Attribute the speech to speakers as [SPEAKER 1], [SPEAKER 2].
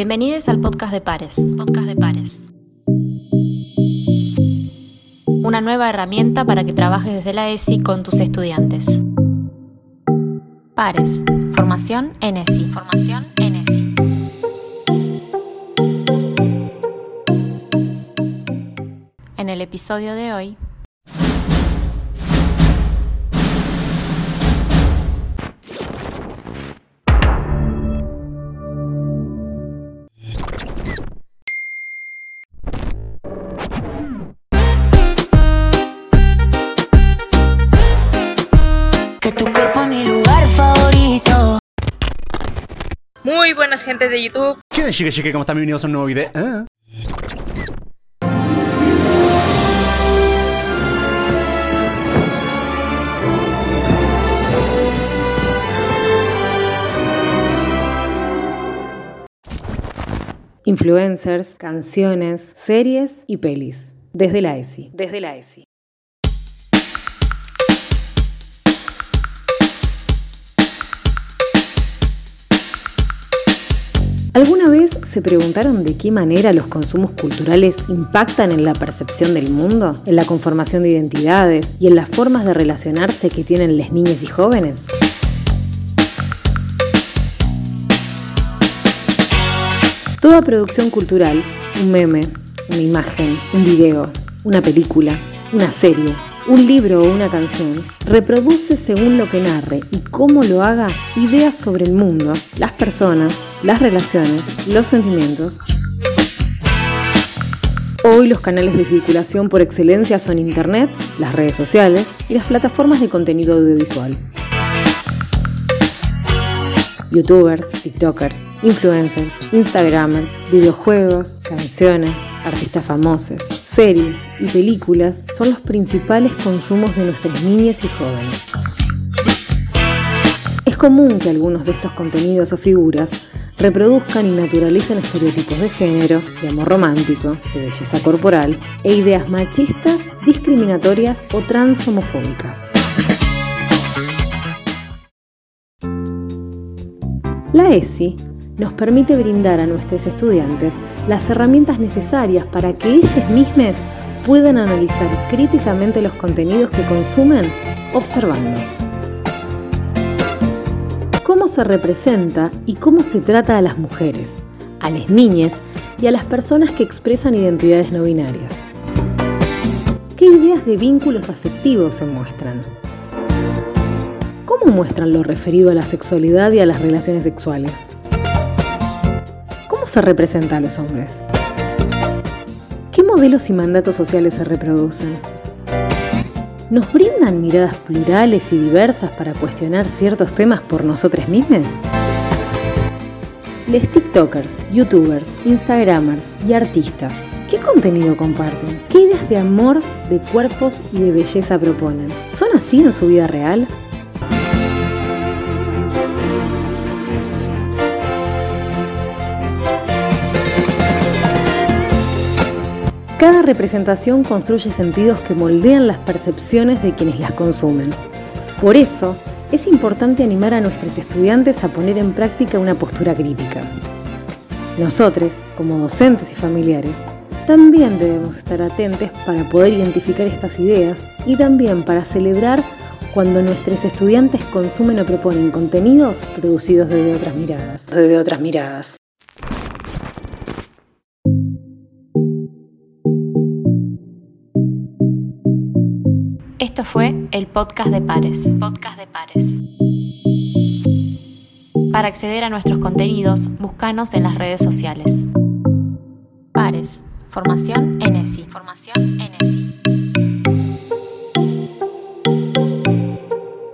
[SPEAKER 1] Bienvenidos al podcast de Pares. Podcast de Pares. Una nueva herramienta para que trabajes desde la ESI con tus estudiantes. Pares. Formación en ESI. Formación en ESI. En el episodio de hoy
[SPEAKER 2] Muy buenas gentes de YouTube.
[SPEAKER 3] ¿Qué chique chique? ¿Cómo están? Bienvenidos a un nuevo video. ¿Eh?
[SPEAKER 4] Influencers, canciones, series y pelis. Desde la ESI. Desde la ESI. ¿Alguna vez se preguntaron de qué manera los consumos culturales impactan en la percepción del mundo, en la conformación de identidades y en las formas de relacionarse que tienen las niñas y jóvenes? Toda producción cultural, un meme, una imagen, un video, una película, una serie, un libro o una canción, reproduce según lo que narre y cómo lo haga ideas sobre el mundo, las personas, las relaciones, los sentimientos. Hoy los canales de circulación por excelencia son Internet, las redes sociales y las plataformas de contenido audiovisual. Youtubers, TikTokers, influencers, Instagramers, videojuegos, canciones, artistas famosos, series y películas son los principales consumos de nuestras niñas y jóvenes. Es común que algunos de estos contenidos o figuras reproduzcan y naturalicen estereotipos de género, de amor romántico, de belleza corporal e ideas machistas, discriminatorias o transhomofóbicas. La ESI nos permite brindar a nuestros estudiantes las herramientas necesarias para que ellos mismos puedan analizar críticamente los contenidos que consumen observando. Cómo se representa y cómo se trata a las mujeres, a las niñas y a las personas que expresan identidades no binarias. ¿Qué ideas de vínculos afectivos se muestran? ¿Cómo muestran lo referido a la sexualidad y a las relaciones sexuales? ¿Cómo se representa a los hombres? ¿Qué modelos y mandatos sociales se reproducen? ¿Nos brindan miradas plurales y diversas para cuestionar ciertos temas por nosotros mismos? Les TikTokers, YouTubers, Instagramers y artistas, ¿qué contenido comparten? ¿Qué ideas de amor, de cuerpos y de belleza proponen? ¿Son así en su vida real? Cada representación construye sentidos que moldean las percepciones de quienes las consumen. Por eso, es importante animar a nuestros estudiantes a poner en práctica una postura crítica. Nosotros, como docentes y familiares, también debemos estar atentos para poder identificar estas ideas y también para celebrar cuando nuestros estudiantes consumen o proponen contenidos producidos desde otras miradas. Desde otras miradas.
[SPEAKER 1] Esto fue el podcast de Pares. Podcast de Pares. Para acceder a nuestros contenidos, búscanos en las redes sociales. Pares. Formación en ESI. Formación en ESI.